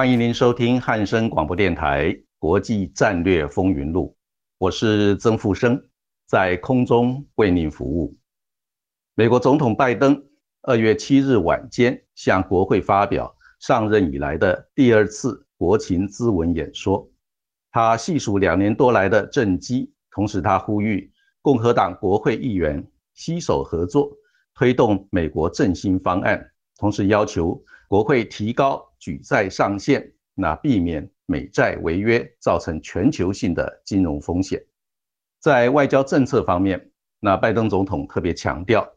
欢迎您收听汉声广播电台《国际战略风云录》，我是曾富生，在空中为您服务。美国总统拜登二月七日晚间向国会发表上任以来的第二次国情咨文演说，他细数两年多来的政绩，同时他呼吁共和党国会议员携手合作，推动美国振兴方案，同时要求国会提高。举债上限，那避免美债违约造成全球性的金融风险。在外交政策方面，那拜登总统特别强调，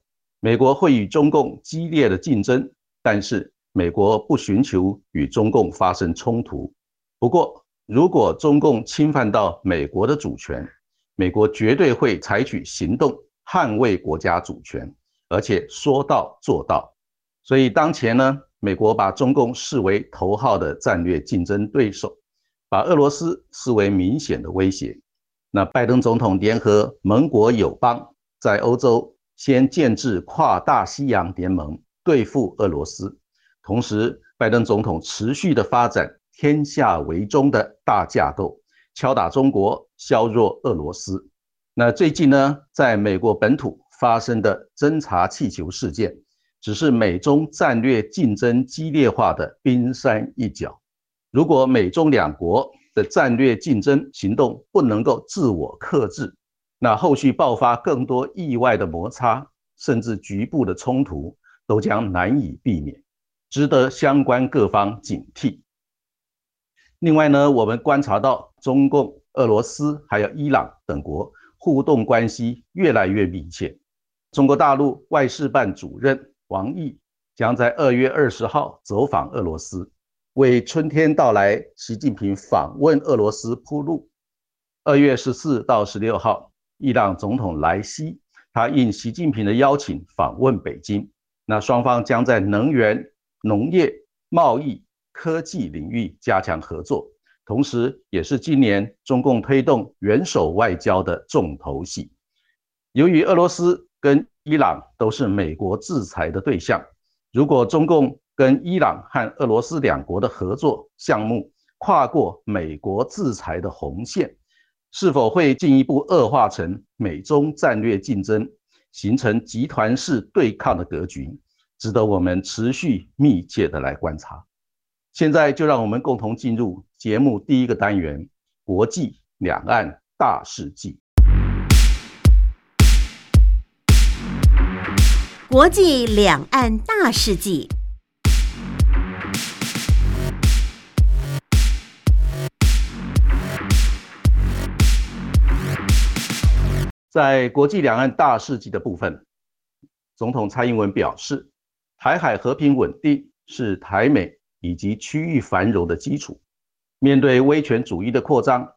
美国会与中共激烈的竞争，但是美国不寻求与中共发生冲突。不过，如果中共侵犯到美国的主权，美国绝对会采取行动捍卫国家主权，而且说到做到。所以当前呢？美国把中共视为头号的战略竞争对手，把俄罗斯视为明显的威胁。那拜登总统联合盟国友邦，在欧洲先建制跨大西洋联盟，对付俄罗斯。同时，拜登总统持续的发展天下为中的大架构，敲打中国，削弱俄罗斯。那最近呢，在美国本土发生的侦察气球事件。只是美中战略竞争激烈化的冰山一角。如果美中两国的战略竞争行动不能够自我克制，那后续爆发更多意外的摩擦，甚至局部的冲突，都将难以避免，值得相关各方警惕。另外呢，我们观察到中共、俄罗斯还有伊朗等国互动关系越来越密切。中国大陆外事办主任。王毅将在二月二十号走访俄罗斯，为春天到来、习近平访问俄罗斯铺路。二月十四到十六号，伊朗总统莱西他应习近平的邀请访问北京，那双方将在能源、农业、贸易、科技领域加强合作，同时也是今年中共推动元首外交的重头戏。由于俄罗斯跟伊朗都是美国制裁的对象。如果中共跟伊朗和俄罗斯两国的合作项目跨过美国制裁的红线，是否会进一步恶化成美中战略竞争，形成集团式对抗的格局，值得我们持续密切的来观察。现在就让我们共同进入节目第一个单元：国际两岸大事记。国际两岸大事记，在国际两岸大事记的部分，总统蔡英文表示，台海和平稳定是台美以及区域繁荣的基础。面对威权主义的扩张，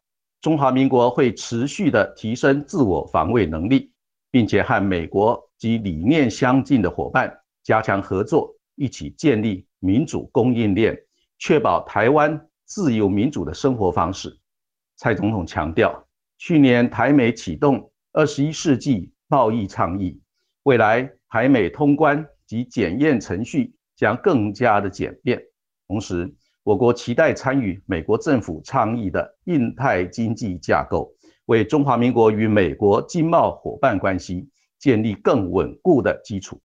中华民国会持续的提升自我防卫能力，并且和美国。及理念相近的伙伴加强合作，一起建立民主供应链，确保台湾自由民主的生活方式。蔡总统强调，去年台美启动二十一世纪贸易倡议，未来台美通关及检验程序将更加的简便。同时，我国期待参与美国政府倡议的印太经济架构，为中华民国与美国经贸伙伴关系。建立更稳固的基础。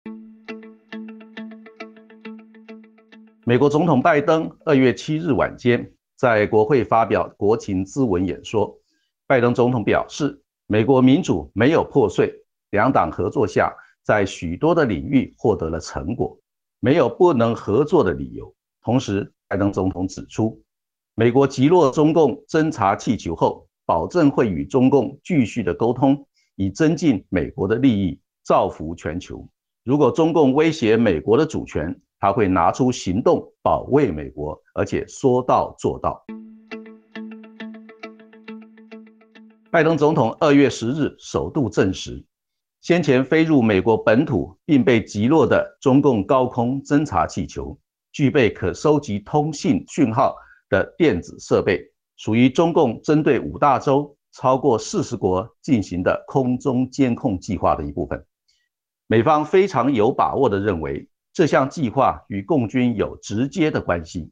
美国总统拜登二月七日晚间在国会发表国情咨文演说。拜登总统表示，美国民主没有破碎，两党合作下，在许多的领域获得了成果，没有不能合作的理由。同时，拜登总统指出，美国击落中共侦察气球后，保证会与中共继续的沟通，以增进美国的利益，造福全球。如果中共威胁美国的主权，他会拿出行动保卫美国，而且说到做到。拜登总统二月十日首度证实，先前飞入美国本土并被击落的中共高空侦察气球，具备可收集通信讯号的电子设备，属于中共针对五大洲超过四十国进行的空中监控计划的一部分。美方非常有把握地认为。这项计划与共军有直接的关系。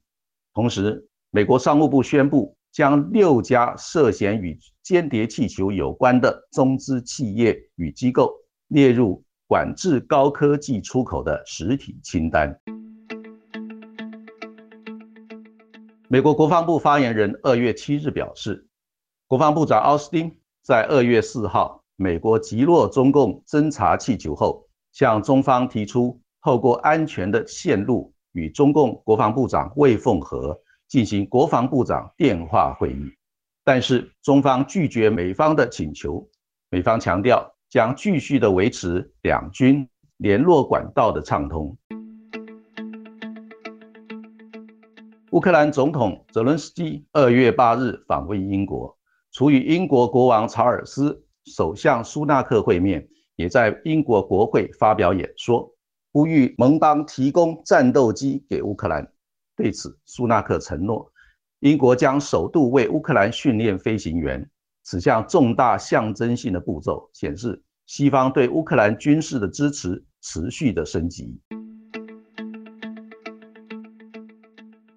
同时，美国商务部宣布将六家涉嫌与间谍气球有关的中资企业与机构列入管制高科技出口的实体清单。美国国防部发言人二月七日表示，国防部长奥斯汀在二月四号美国击落中共侦察气球后，向中方提出。透过安全的线路与中共国防部长魏凤和进行国防部长电话会议，但是中方拒绝美方的请求。美方强调将继续的维持两军联络管道的畅通。乌克兰总统泽伦斯基二月八日访问英国，除与英国国王查尔斯、首相苏纳克会面，也在英国国会发表演说。呼吁盟邦提供战斗机给乌克兰。对此，苏纳克承诺，英国将首度为乌克兰训练飞行员。此项重大象征性的步骤显示，西方对乌克兰军事的支持持续的升级。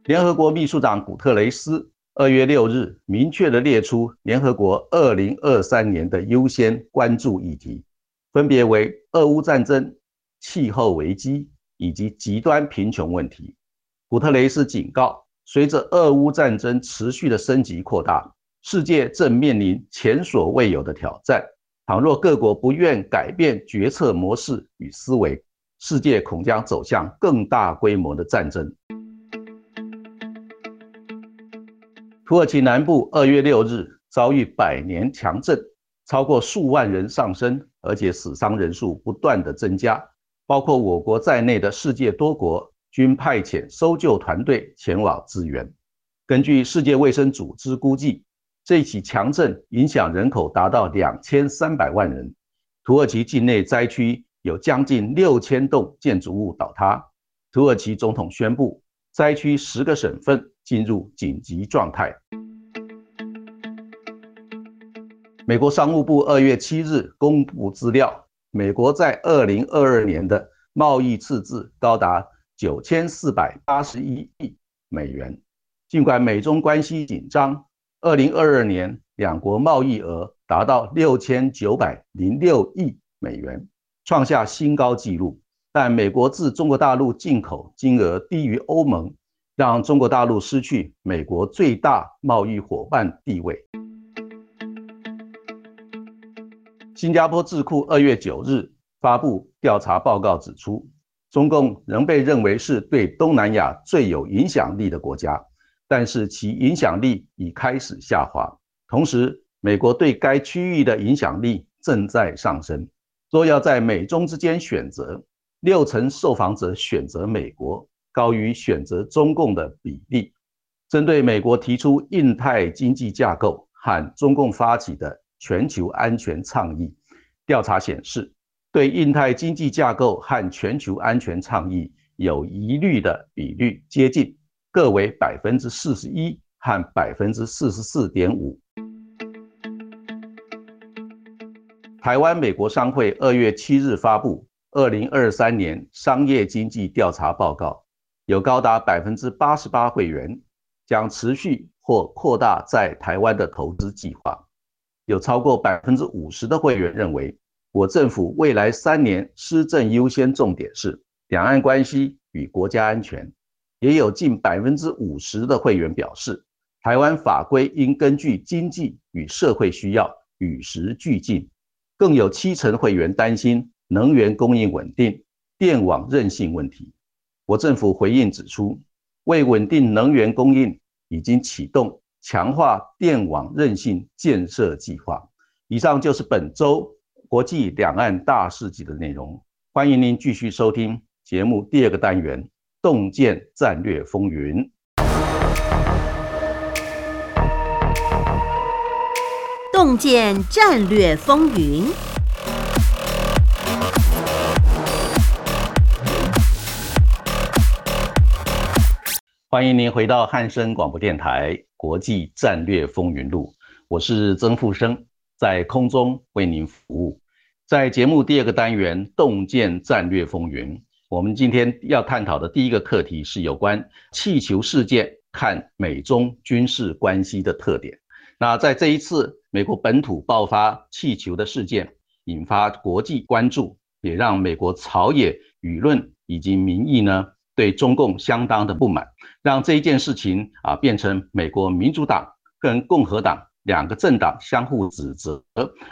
联合国秘书长古特雷斯二月六日明确的列出联合国二零二三年的优先关注议题，分别为俄乌战争。气候危机以及极端贫穷问题，古特雷斯警告，随着俄乌战争持续的升级扩大，世界正面临前所未有的挑战。倘若各国不愿改变决策模式与思维，世界恐将走向更大规模的战争。土耳其南部二月六日遭遇百年强震，超过数万人丧生，而且死伤人数不断的增加。包括我国在内的世界多国均派遣搜救团队前往支援。根据世界卫生组织估计，这起强震影响人口达到两千三百万人。土耳其境内灾区有将近六千栋建筑物倒塌。土耳其总统宣布，灾区十个省份进入紧急状态。美国商务部二月七日公布资料。美国在二零二二年的贸易赤字高达九千四百八十一亿美元。尽管美中关系紧张，二零二二年两国贸易额达到六千九百零六亿美元，创下新高纪录。但美国自中国大陆进口金额低于欧盟，让中国大陆失去美国最大贸易伙伴地位。新加坡智库二月九日发布调查报告，指出中共仍被认为是对东南亚最有影响力的国家，但是其影响力已开始下滑。同时，美国对该区域的影响力正在上升。若要在美中之间选择，六成受访者选择美国，高于选择中共的比例。针对美国提出印太经济架构和中共发起的。全球安全倡议调查显示，对印太经济架构和全球安全倡议有疑虑的比率接近，各为百分之四十一和百分之四十四点五。台湾美国商会二月七日发布二零二三年商业经济调查报告，有高达百分之八十八会员将持续或扩大在台湾的投资计划。有超过百分之五十的会员认为，我政府未来三年施政优先重点是两岸关系与国家安全。也有近百分之五十的会员表示，台湾法规应根据经济与社会需要与时俱进。更有七成会员担心能源供应稳定、电网韧性问题。我政府回应指出，为稳定能源供应，已经启动强化电网韧性建设计划。以上就是本周国际两岸大事记的内容。欢迎您继续收听节目第二个单元《洞见战略风云》。洞见战略风云。欢迎您回到汉声广播电台《国际战略风云录》，我是曾富生，在空中为您服务。在节目第二个单元《洞见战略风云》，我们今天要探讨的第一个课题是有关气球事件，看美中军事关系的特点。那在这一次美国本土爆发气球的事件，引发国际关注，也让美国朝野舆论以及民意呢对中共相当的不满，让这一件事情啊变成美国民主党跟共和党两个政党相互指责，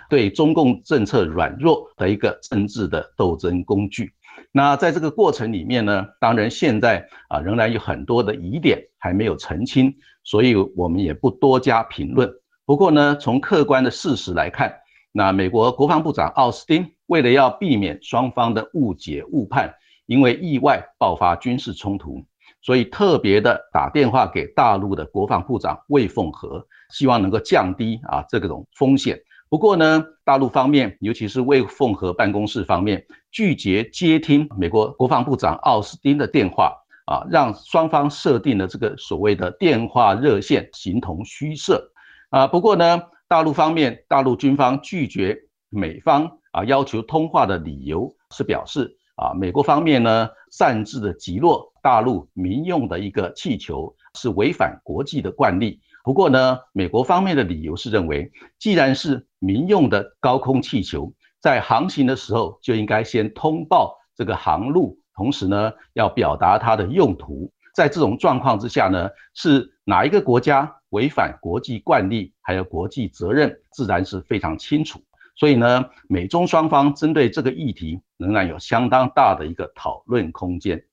对中共政策软弱的一个政治的斗争工具。那在这个过程里面呢，当然现在啊仍然有很多的疑点还没有澄清，所以我们也不多加评论。不过呢，从客观的事实来看，那美国国防部长奥斯汀为了要避免双方的误解误判，因为意外爆发军事冲突，所以特别的打电话给大陆的国防部长魏凤和，希望能够降低啊这种风险。不过呢，大陆方面，尤其是魏凤和办公室方面，拒绝接听美国国防部长奥斯汀的电话啊，让双方设定了这个所谓的电话热线，形同虚设。啊，不过呢，大陆方面，大陆军方拒绝美方啊要求通话的理由是表示啊，美国方面呢擅自的击落大陆民用的一个气球是违反国际的惯例。不过呢，美国方面的理由是认为，既然是民用的高空气球，在航行的时候就应该先通报这个航路，同时呢要表达它的用途。在这种状况之下呢，是哪一个国家？违反国际惯例，还有国际责任，自然是非常清楚。所以呢，美中双方针对这个议题，仍然有相当大的一个讨论空间。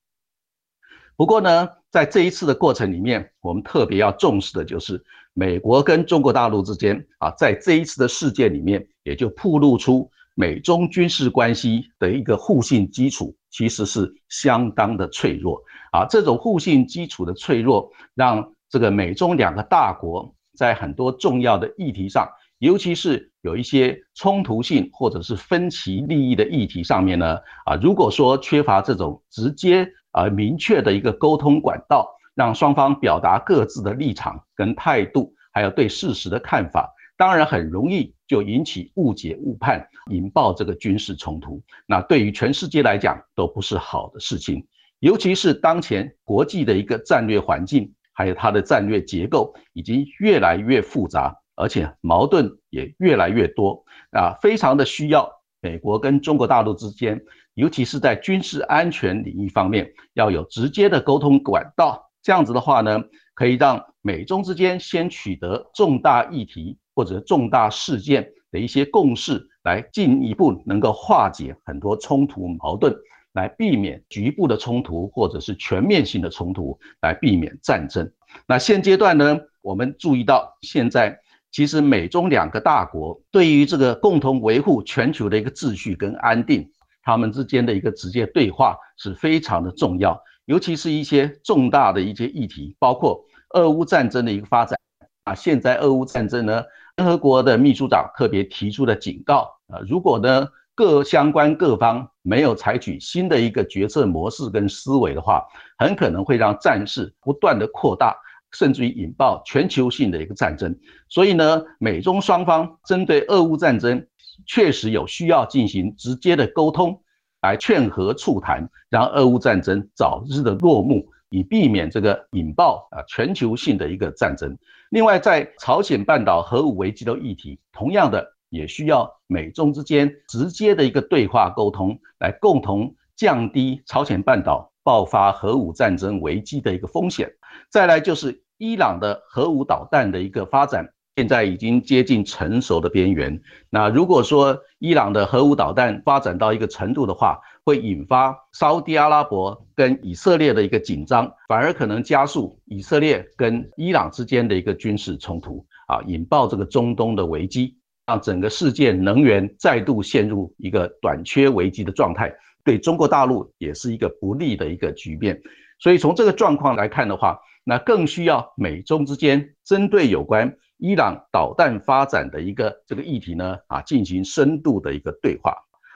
不过呢，在这一次的过程里面，我们特别要重视的就是美国跟中国大陆之间啊，在这一次的事件里面，也就曝露出美中军事关系的一个互信基础，其实是相当的脆弱啊。这种互信基础的脆弱，让这个美中两个大国在很多重要的议题上，尤其是有一些冲突性或者是分歧利益的议题上面呢，啊，如果说缺乏这种直接而明确的一个沟通管道，让双方表达各自的立场跟态度，还有对事实的看法，当然很容易就引起误解误判，引爆这个军事冲突。那对于全世界来讲都不是好的事情，尤其是当前国际的一个战略环境。还有它的战略结构已经越来越复杂，而且矛盾也越来越多啊，非常的需要美国跟中国大陆之间，尤其是在军事安全领域方面，要有直接的沟通管道。这样子的话呢，可以让美中之间先取得重大议题或者重大事件的一些共识，来进一步能够化解很多冲突矛盾。来避免局部的冲突，或者是全面性的冲突，来避免战争。那现阶段呢，我们注意到，现在其实美中两个大国对于这个共同维护全球的一个秩序跟安定，他们之间的一个直接对话是非常的重要。尤其是一些重大的一些议题，包括俄乌战争的一个发展啊。现在俄乌战争呢，联合国的秘书长特别提出了警告啊，如果呢。各相关各方没有采取新的一个决策模式跟思维的话，很可能会让战事不断的扩大，甚至于引爆全球性的一个战争。所以呢，美中双方针对俄乌战争，确实有需要进行直接的沟通，来劝和促谈，让俄乌战争早日的落幕，以避免这个引爆啊全球性的一个战争。另外，在朝鲜半岛核武危机的议题，同样的。也需要美中之间直接的一个对话沟通，来共同降低朝鲜半岛爆发核武战争危机的一个风险。再来就是伊朗的核武导弹的一个发展，现在已经接近成熟的边缘。那如果说伊朗的核武导弹发展到一个程度的话，会引发沙地阿拉伯跟以色列的一个紧张，反而可能加速以色列跟伊朗之间的一个军事冲突啊，引爆这个中东的危机，让整个世界能源再度陷入一个短缺危机的状态，对中国大陆也是一个不利的一个局面。所以从这个状况来看的话，那更需要美中之间针对有关伊朗导弹发展的一个这个议题呢啊进行深度的一个对话。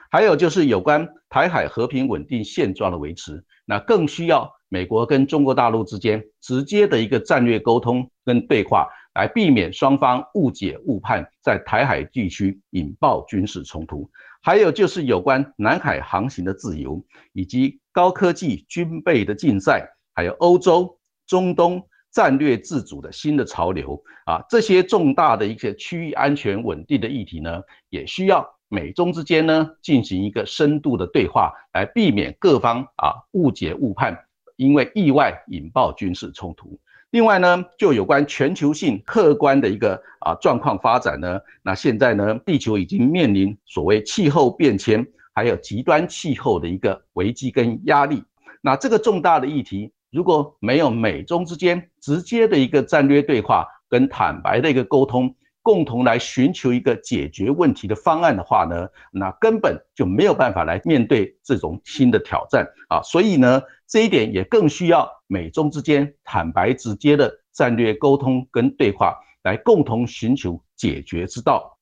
还有就是有关台海和平稳定现状的维持，那更需要美国跟中国大陆之间直接的一个战略沟通跟对话，来避免双方误解误判，在台海地区引爆军事冲突。还有就是有关南海航行的自由，以及高科技军备的竞赛，还有欧洲、中东战略自主的新的潮流啊，这些重大的一些区域安全稳定的议题呢，也需要。美中之间呢进行一个深度的对话，来避免各方啊误解误判，因为意外引爆军事冲突。另外呢，就有关全球性客观的一个啊状况发展呢，那现在呢，地球已经面临所谓气候变迁，还有极端气候的一个危机跟压力。那这个重大的议题，如果没有美中之间直接的一个战略对话跟坦白的一个沟通，共同来寻求一个解决问题的方案的话呢，那根本就没有办法来面对这种新的挑战啊！所以呢，这一点也更需要美中之间坦白直接的战略沟通跟对话，来共同寻求解决之道。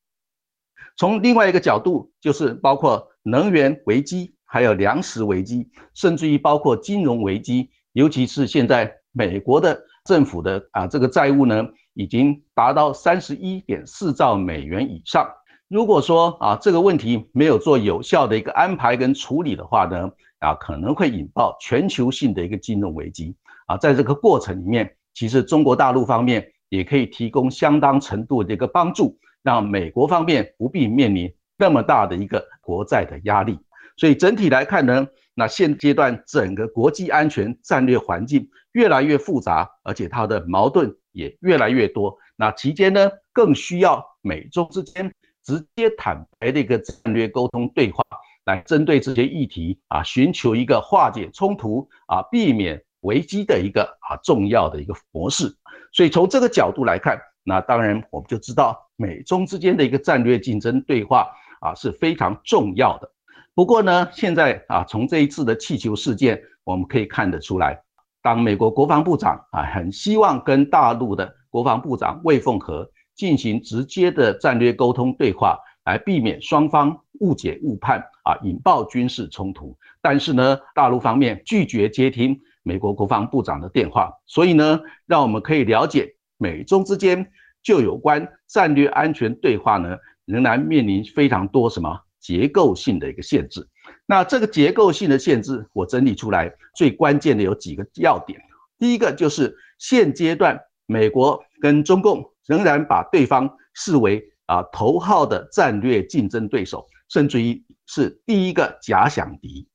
从另外一个角度，就是包括能源危机，还有粮食危机，甚至于包括金融危机，尤其是现在美国的政府的啊这个债务呢。已经达到三十一点四兆美元以上。如果说啊这个问题没有做有效的一个安排跟处理的话呢，啊可能会引爆全球性的一个金融危机啊。在这个过程里面，其实中国大陆方面也可以提供相当程度的一个帮助，让美国方面不必面临那么大的一个国债的压力。所以整体来看呢，那现阶段整个国际安全战略环境越来越复杂，而且它的矛盾。也越来越多，那期间呢，更需要美中之间直接坦白的一个战略沟通对话，来针对这些议题啊，寻求一个化解冲突啊，避免危机的一个啊重要的一个模式。所以从这个角度来看，那当然我们就知道美中之间的一个战略竞争对话啊是非常重要的。不过呢，现在啊，从这一次的气球事件，我们可以看得出来。当美国国防部长啊，很希望跟大陆的国防部长魏凤和进行直接的战略沟通对话，来避免双方误解误判啊，引爆军事冲突。但是呢，大陆方面拒绝接听美国国防部长的电话，所以呢，让我们可以了解美中之间就有关战略安全对话呢，仍然面临非常多什么结构性的一个限制。那这个结构性的限制，我整理出来最关键的有几个要点。第一个就是现阶段美国跟中共仍然把对方视为啊头号的战略竞争对手，甚至于是第一个假想敌。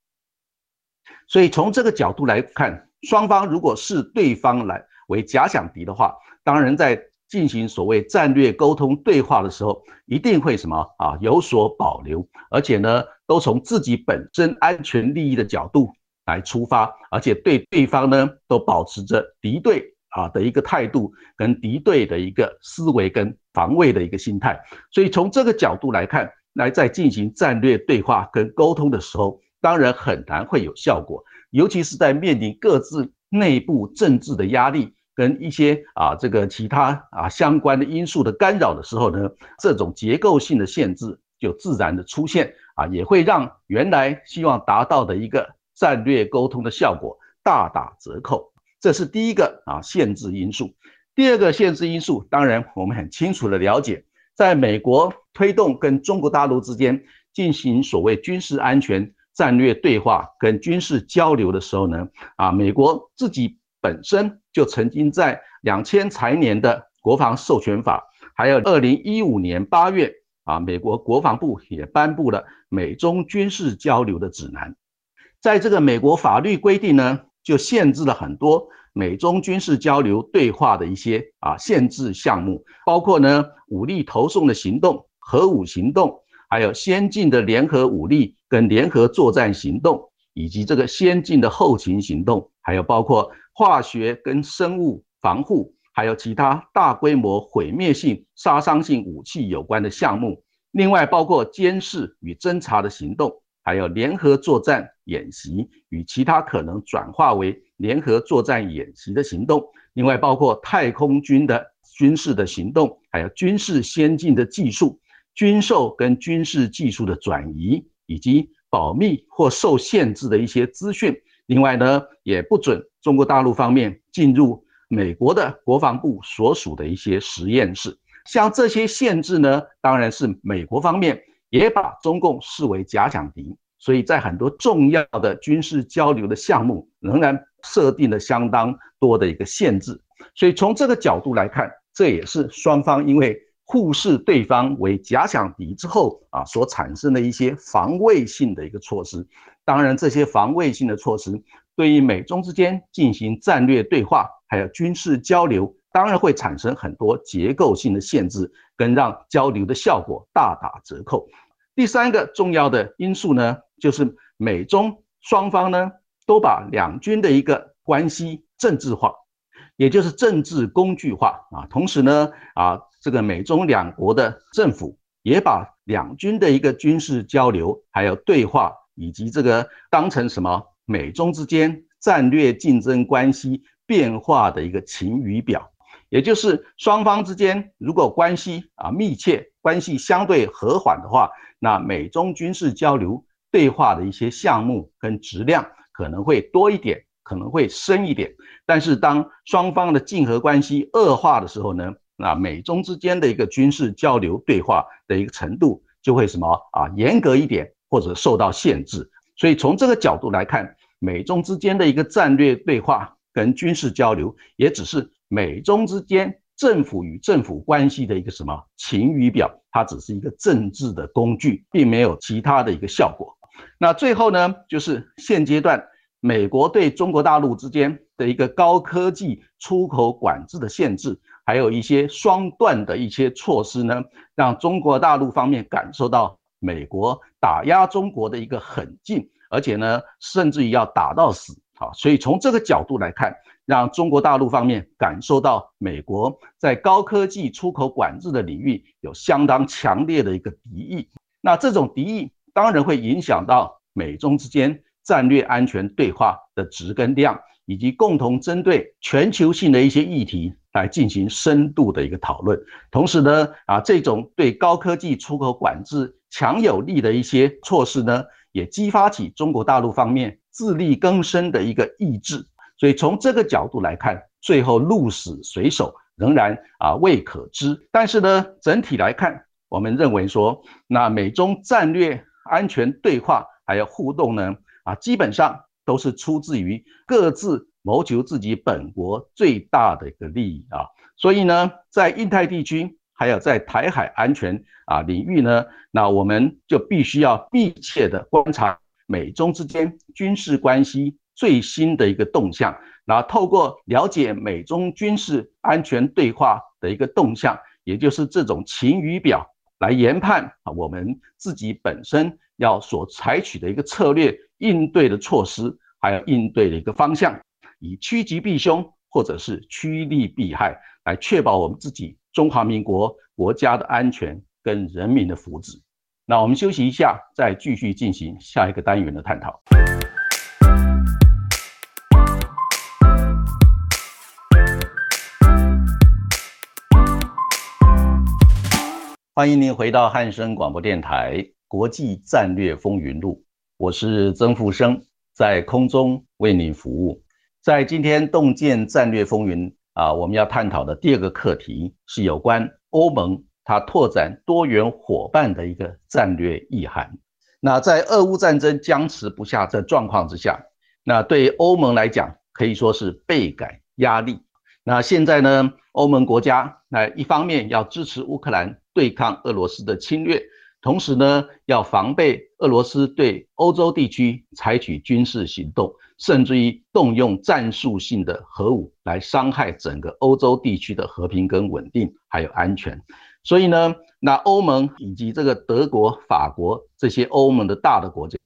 所以从这个角度来看，双方如果视对方来为假想敌的话，当然在进行所谓战略沟通对话的时候，一定会什么啊有所保留，而且呢。都从自己本身安全利益的角度来出发，而且对对方呢都保持着敌对啊的一个态度，跟敌对的一个思维跟防卫的一个心态。所以从这个角度来看，来在进行战略对话跟沟通的时候，当然很难会有效果，尤其是在面临各自内部政治的压力跟一些啊这个其他啊相关的因素的干扰的时候呢，这种结构性的限制就自然的出现。啊，也会让原来希望达到的一个战略沟通的效果大打折扣，这是第一个啊限制因素。第二个限制因素，当然我们很清楚的了解，在美国推动跟中国大陆之间进行所谓军事安全战略对话跟军事交流的时候呢，啊，美国自己本身就曾经在两千财年的国防授权法，还有二零一五年八月。啊，美国国防部也颁布了美中军事交流的指南，在这个美国法律规定呢，就限制了很多美中军事交流对话的一些啊限制项目，包括呢武力投送的行动、核武行动，还有先进的联合武力跟联合作战行动，以及这个先进的后勤行动，还有包括化学跟生物防护，还有其他大规模毁灭性、杀伤性武器有关的项目。另外，包括监视与侦查的行动，还有联合作战演习与其他可能转化为联合作战演习的行动。另外，包括太空军的军事的行动，还有军事先进的技术、军售跟军事技术的转移，以及保密或受限制的一些资讯。另外呢，也不准中国大陆方面进入美国的国防部所属的一些实验室。像这些限制呢，当然是美国方面也把中共视为假想敌，所以在很多重要的军事交流的项目，仍然设定了相当多的一个限制。所以从这个角度来看，这也是双方因为互视对方为假想敌之后啊，所产生的一些防卫性的一个措施。当然，这些防卫性的措施对于美中之间进行战略对话还有军事交流，当然会产生很多结构性的限制，跟让交流的效果大打折扣。第三个重要的因素呢，就是美中双方呢都把两军的一个关系政治化。也就是政治工具化啊，同时呢，啊，这个美中两国的政府也把两军的一个军事交流，还有对话，以及这个当成什么美中之间战略竞争关系变化的一个晴雨表。也就是双方之间如果关系啊密切，关系相对和缓的话，那美中军事交流对话的一些项目跟质量可能会多一点。可能会深一点，但是当双方的竞合关系恶化的时候呢，那美中之间的一个军事交流对话的一个程度就会什么啊严格一点，或者受到限制。所以从这个角度来看，美中之间的一个战略对话跟军事交流，也只是美中之间政府与政府关系的一个什么晴雨表，它只是一个政治的工具，并没有其他的一个效果。那最后呢，就是现阶段。美国对中国大陆之间的一个高科技出口管制的限制，还有一些双断的一些措施呢，让中国大陆方面感受到美国打压中国的一个狠劲，而且呢，甚至于要打到死。啊，所以从这个角度来看，让中国大陆方面感受到美国在高科技出口管制的领域有相当强烈的一个敌意。那这种敌意当然会影响到美中之间。战略安全对话的值跟量，以及共同针对全球性的一些议题来进行深度的一个讨论。同时呢，啊，这种对高科技出口管制强有力的一些措施呢，也激发起中国大陆方面自力更生的一个意志。所以从这个角度来看，最后鹿死谁手仍然啊未可知。但是呢，整体来看，我们认为说，那美中战略安全对话还有互动呢？啊，基本上都是出自于各自谋求自己本国最大的一个利益啊，所以呢，在印太地区还有在台海安全啊领域呢，那我们就必须要密切的观察美中之间军事关系最新的一个动向，然后透过了解美中军事安全对话的一个动向，也就是这种晴雨表来研判啊我们自己本身要所采取的一个策略。应对的措施，还有应对的一个方向，以趋吉避凶，或者是趋利避害，来确保我们自己中华民国国家的安全跟人民的福祉。那我们休息一下，再继续进行下一个单元的探讨。欢迎您回到汉声广播电台《国际战略风云录》。我是曾富生，在空中为您服务。在今天洞见战略风云啊，我们要探讨的第二个课题是有关欧盟它拓展多元伙伴的一个战略意涵。那在俄乌战争僵持不下的状况之下，那对欧盟来讲可以说是倍感压力。那现在呢，欧盟国家那一方面要支持乌克兰对抗俄罗斯的侵略。同时呢，要防备俄罗斯对欧洲地区采取军事行动，甚至于动用战术性的核武来伤害整个欧洲地区的和平跟稳定，还有安全。所以呢，那欧盟以及这个德国、法国这些欧盟的大的国家，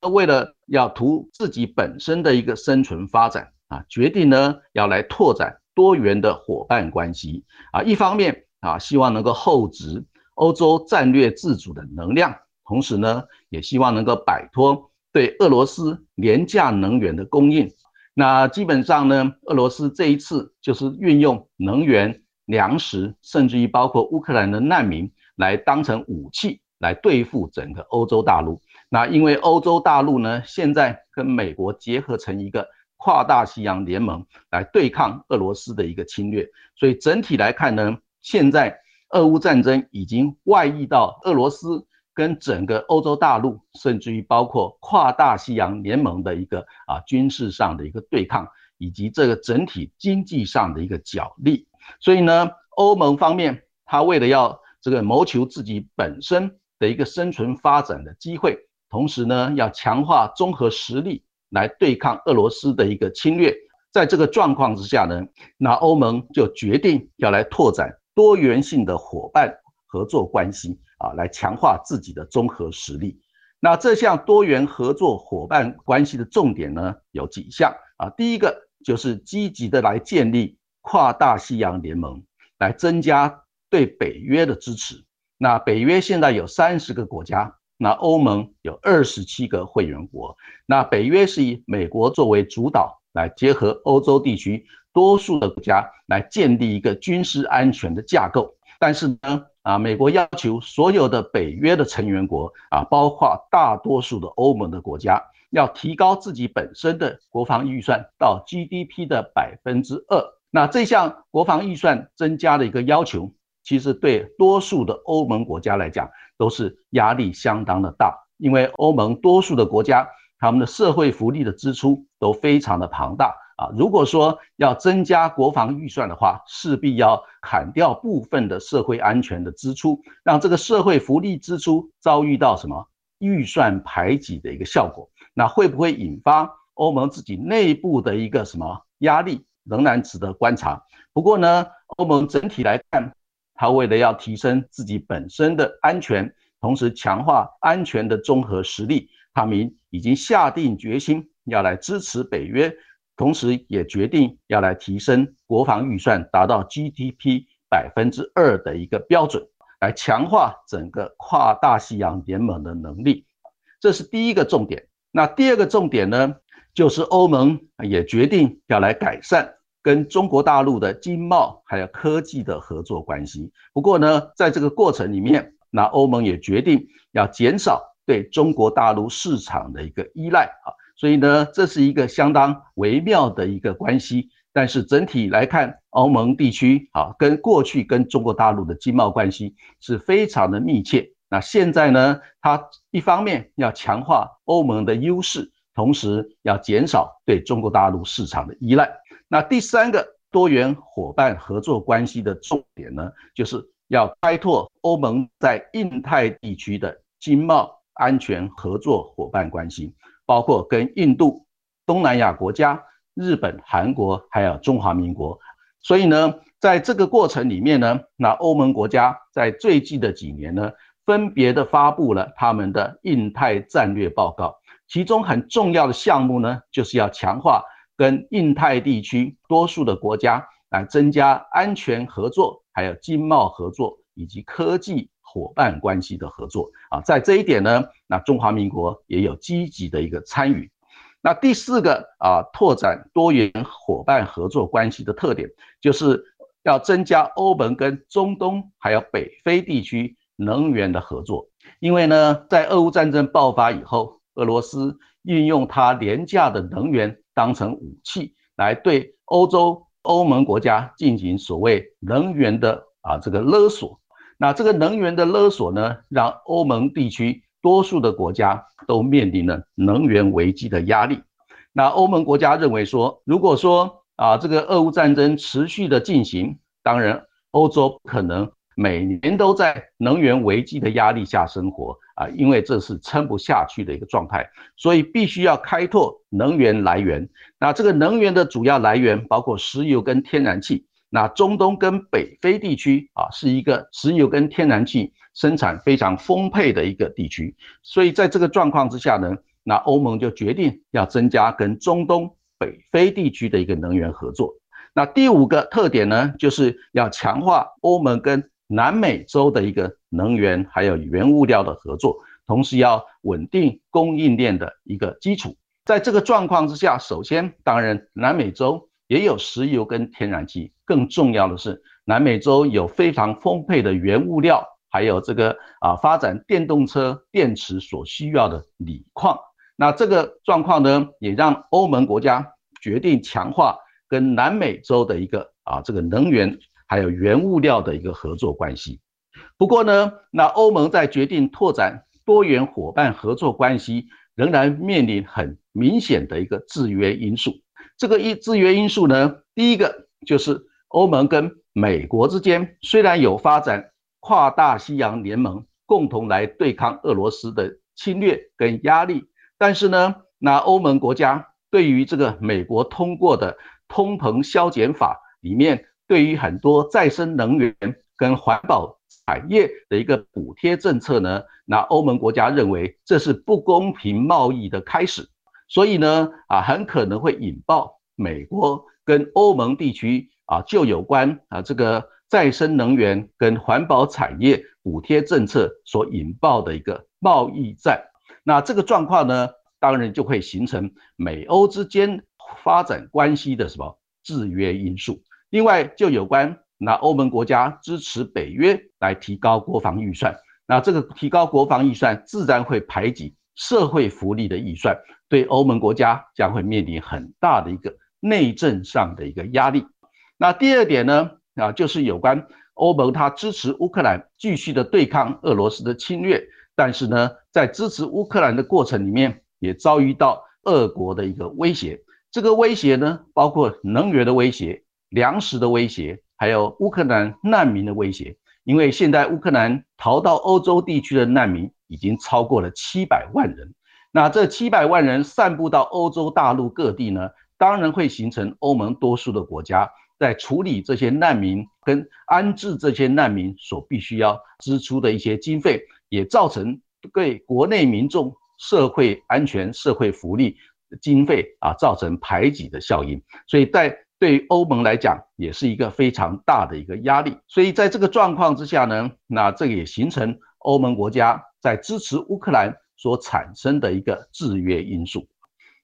那为了要图自己本身的一个生存发展啊，决定呢要来拓展多元的伙伴关系啊。一方面啊，希望能够厚植欧洲战略自主的能量，同时呢，也希望能够摆脱对俄罗斯廉价能源的供应。那基本上呢，俄罗斯这一次就是运用能源。粮食，甚至于包括乌克兰的难民，来当成武器来对付整个欧洲大陆。那因为欧洲大陆呢，现在跟美国结合成一个跨大西洋联盟来对抗俄罗斯的一个侵略，所以整体来看呢，现在俄乌战争已经外溢到俄罗斯跟整个欧洲大陆，甚至于包括跨大西洋联盟的一个啊军事上的一个对抗，以及这个整体经济上的一个角力。所以呢，欧盟方面，他为了要这个谋求自己本身的一个生存发展的机会，同时呢，要强化综合实力来对抗俄罗斯的一个侵略。在这个状况之下呢，那欧盟就决定要来拓展多元性的伙伴合作关系啊，来强化自己的综合实力。那这项多元合作伙伴关系的重点呢，有几项啊？第一个就是积极的来建立。跨大西洋联盟来增加对北约的支持。那北约现在有三十个国家，那欧盟有二十七个会员国。那北约是以美国作为主导，来结合欧洲地区多数的国家来建立一个军事安全的架构。但是呢，啊，美国要求所有的北约的成员国啊，包括大多数的欧盟的国家，要提高自己本身的国防预算到 GDP 的百分之二。那这项国防预算增加的一个要求，其实对多数的欧盟国家来讲都是压力相当的大，因为欧盟多数的国家他们的社会福利的支出都非常的庞大啊。如果说要增加国防预算的话，势必要砍掉部分的社会安全的支出，让这个社会福利支出遭遇到什么预算排挤的一个效果。那会不会引发欧盟自己内部的一个什么压力？仍然值得观察。不过呢，欧盟整体来看，它为了要提升自己本身的安全，同时强化安全的综合实力，他们已经下定决心要来支持北约，同时也决定要来提升国防预算达到 GDP 百分之二的一个标准，来强化整个跨大西洋联盟的能力。这是第一个重点。那第二个重点呢？就是欧盟也决定要来改善跟中国大陆的经贸还有科技的合作关系。不过呢，在这个过程里面，那欧盟也决定要减少对中国大陆市场的一个依赖啊。所以呢，这是一个相当微妙的一个关系。但是整体来看，欧盟地区啊，跟过去跟中国大陆的经贸关系是非常的密切。那现在呢，它一方面要强化欧盟的优势。同时要减少对中国大陆市场的依赖。那第三个多元伙伴合作关系的重点呢，就是要开拓欧盟在印太地区的经贸安全合作伙伴关系，包括跟印度、东南亚国家、日本、韩国还有中华民国。所以呢，在这个过程里面呢，那欧盟国家在最近的几年呢，分别的发布了他们的印太战略报告。其中很重要的项目呢，就是要强化跟印太地区多数的国家来增加安全合作，还有经贸合作以及科技伙伴关系的合作啊。在这一点呢，那中华民国也有积极的一个参与。那第四个啊，拓展多元伙伴合作关系的特点，就是要增加欧盟跟中东还有北非地区能源的合作，因为呢，在俄乌战争爆发以后。俄罗斯运用它廉价的能源当成武器，来对欧洲欧盟国家进行所谓能源的啊这个勒索。那这个能源的勒索呢，让欧盟地区多数的国家都面临了能源危机的压力。那欧盟国家认为说，如果说啊这个俄乌战争持续的进行，当然欧洲不可能每年都在能源危机的压力下生活。啊，因为这是撑不下去的一个状态，所以必须要开拓能源来源。那这个能源的主要来源包括石油跟天然气，那中东跟北非地区啊，是一个石油跟天然气生产非常丰沛的一个地区，所以在这个状况之下呢，那欧盟就决定要增加跟中东北非地区的一个能源合作。那第五个特点呢，就是要强化欧盟跟南美洲的一个能源还有原物料的合作，同时要稳定供应链的一个基础。在这个状况之下，首先，当然，南美洲也有石油跟天然气，更重要的是，南美洲有非常丰沛的原物料，还有这个啊，发展电动车电池所需要的锂矿。那这个状况呢，也让欧盟国家决定强化跟南美洲的一个啊，这个能源还有原物料的一个合作关系。不过呢，那欧盟在决定拓展多元伙伴合作关系。仍然面临很明显的一个制约因素。这个一制约因素呢，第一个就是欧盟跟美国之间虽然有发展跨大西洋联盟，共同来对抗俄罗斯的侵略跟压力，但是呢，那欧盟国家对于这个美国通过的通膨削减法里面，对于很多再生能源跟环保。产业的一个补贴政策呢，那欧盟国家认为这是不公平贸易的开始，所以呢，啊，很可能会引爆美国跟欧盟地区啊就有关啊这个再生能源跟环保产业补贴政策所引爆的一个贸易战。那这个状况呢，当然就会形成美欧之间发展关系的什么制约因素。另外，就有关。那欧盟国家支持北约来提高国防预算，那这个提高国防预算自然会排挤社会福利的预算，对欧盟国家将会面临很大的一个内政上的一个压力。那第二点呢，啊，就是有关欧盟它支持乌克兰继续的对抗俄罗斯的侵略，但是呢，在支持乌克兰的过程里面，也遭遇到俄国的一个威胁。这个威胁呢，包括能源的威胁、粮食的威胁。还有乌克兰难民的威胁，因为现在乌克兰逃到欧洲地区的难民已经超过了七百万人，那这七百万人散布到欧洲大陆各地呢，当然会形成欧盟多数的国家在处理这些难民跟安置这些难民所必须要支出的一些经费，也造成对国内民众社会安全、社会福利经费啊造成排挤的效应，所以在。对于欧盟来讲，也是一个非常大的一个压力。所以在这个状况之下呢，那这也形成欧盟国家在支持乌克兰所产生的一个制约因素。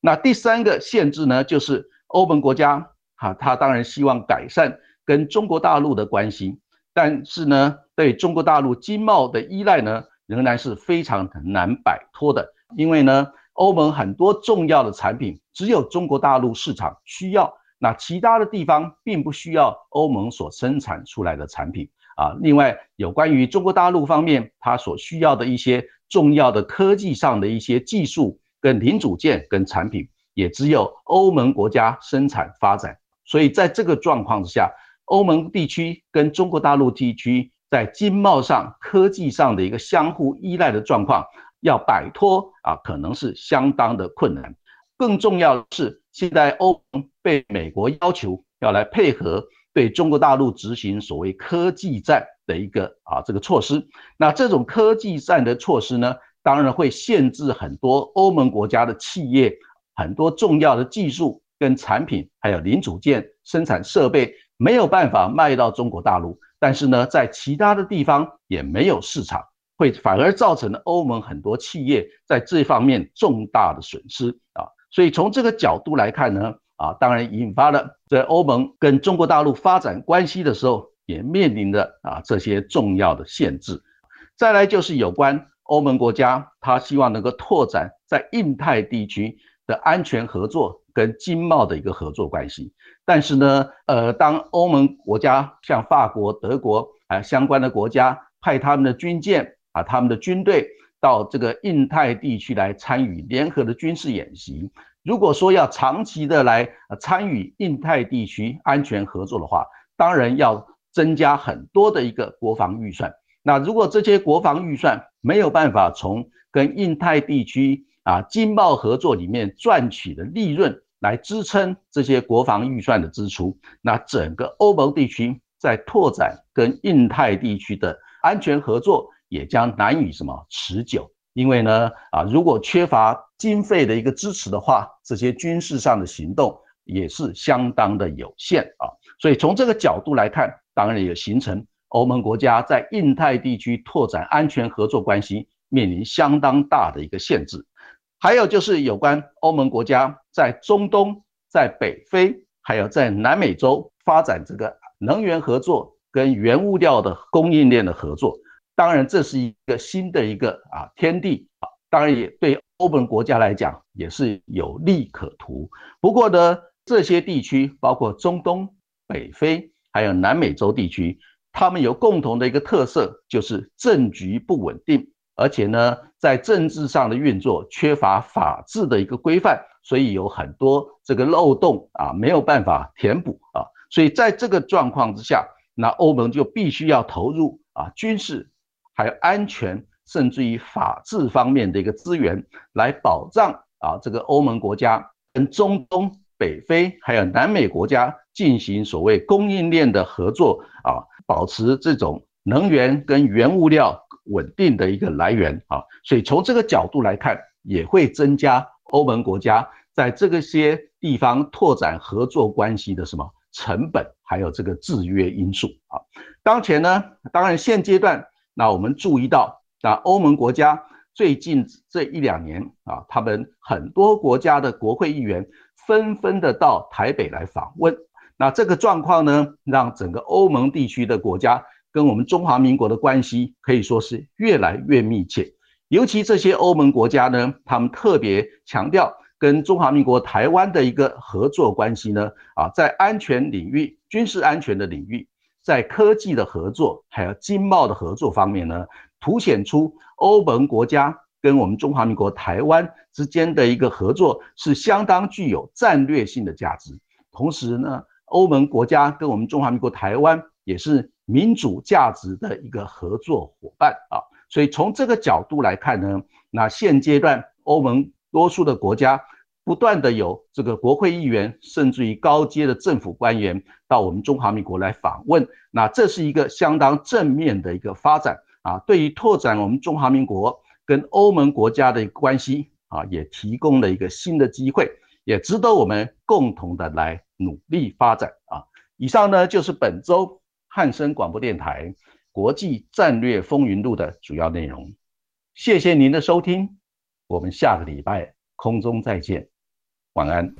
那第三个限制呢，就是欧盟国家哈，他当然希望改善跟中国大陆的关系，但是呢，对中国大陆经贸的依赖呢，仍然是非常难摆脱的。因为呢，欧盟很多重要的产品只有中国大陆市场需要。那其他的地方并不需要欧盟所生产出来的产品啊。另外，有关于中国大陆方面，它所需要的一些重要的科技上的一些技术跟零组件跟产品，也只有欧盟国家生产发展。所以在这个状况之下，欧盟地区跟中国大陆地区在经贸上、科技上的一个相互依赖的状况，要摆脱啊，可能是相当的困难。更重要的是，现在欧盟被美国要求要来配合对中国大陆执行所谓科技战的一个啊这个措施。那这种科技战的措施呢，当然会限制很多欧盟国家的企业，很多重要的技术跟产品，还有零组件生产设备没有办法卖到中国大陆。但是呢，在其他的地方也没有市场，会反而造成了欧盟很多企业在这方面重大的损失啊。所以从这个角度来看呢，啊，当然引发了在欧盟跟中国大陆发展关系的时候，也面临着啊这些重要的限制。再来就是有关欧盟国家，他希望能够拓展在印太地区的安全合作跟经贸的一个合作关系。但是呢，呃，当欧盟国家像法国、德国啊相关的国家派他们的军舰啊，他们的军队。到这个印太地区来参与联合的军事演习。如果说要长期的来参与印太地区安全合作的话，当然要增加很多的一个国防预算。那如果这些国防预算没有办法从跟印太地区啊经贸合作里面赚取的利润来支撑这些国防预算的支出。那整个欧盟地区在拓展跟印太地区的安全合作，也将难以什么持久。因为呢，啊，如果缺乏经费的一个支持的话，这些军事上的行动也是相当的有限啊。所以从这个角度来看，当然也形成欧盟国家在印太地区拓展安全合作关系面临相当大的一个限制。还有就是有关欧盟国家在中东、在北非，还有在南美洲发展这个能源合作跟原物料的供应链的合作。当然，这是一个新的一个啊天地啊，当然也对欧盟国家来讲也是有利可图。不过呢，这些地区包括中东、北非还有南美洲地区，他们有共同的一个特色，就是政局不稳定，而且呢，在政治上的运作缺乏法治的一个规范，所以有很多这个漏洞啊没有办法填补啊。所以在这个状况之下，那欧盟就必须要投入啊军事。还有安全，甚至于法治方面的一个资源，来保障啊这个欧盟国家跟中东、北非还有南美国家进行所谓供应链的合作啊，保持这种能源跟原物料稳定的一个来源啊，所以从这个角度来看，也会增加欧盟国家在这个些地方拓展合作关系的什么成本，还有这个制约因素啊。当前呢，当然现阶段。那我们注意到，那欧盟国家最近这一两年啊，他们很多国家的国会议员纷纷的到台北来访问。那这个状况呢，让整个欧盟地区的国家跟我们中华民国的关系可以说是越来越密切。尤其这些欧盟国家呢，他们特别强调跟中华民国台湾的一个合作关系呢，啊，在安全领域、军事安全的领域。在科技的合作，还有经贸的合作方面呢，凸显出欧盟国家跟我们中华民国台湾之间的一个合作是相当具有战略性的价值。同时呢，欧盟国家跟我们中华民国台湾也是民主价值的一个合作伙伴啊。所以从这个角度来看呢，那现阶段欧盟多数的国家。不断的有这个国会议员，甚至于高阶的政府官员到我们中华民国来访问，那这是一个相当正面的一个发展啊，对于拓展我们中华民国跟欧盟国家的关系啊，也提供了一个新的机会，也值得我们共同的来努力发展啊。以上呢就是本周汉声广播电台国际战略风云录的主要内容，谢谢您的收听，我们下个礼拜空中再见。晚安。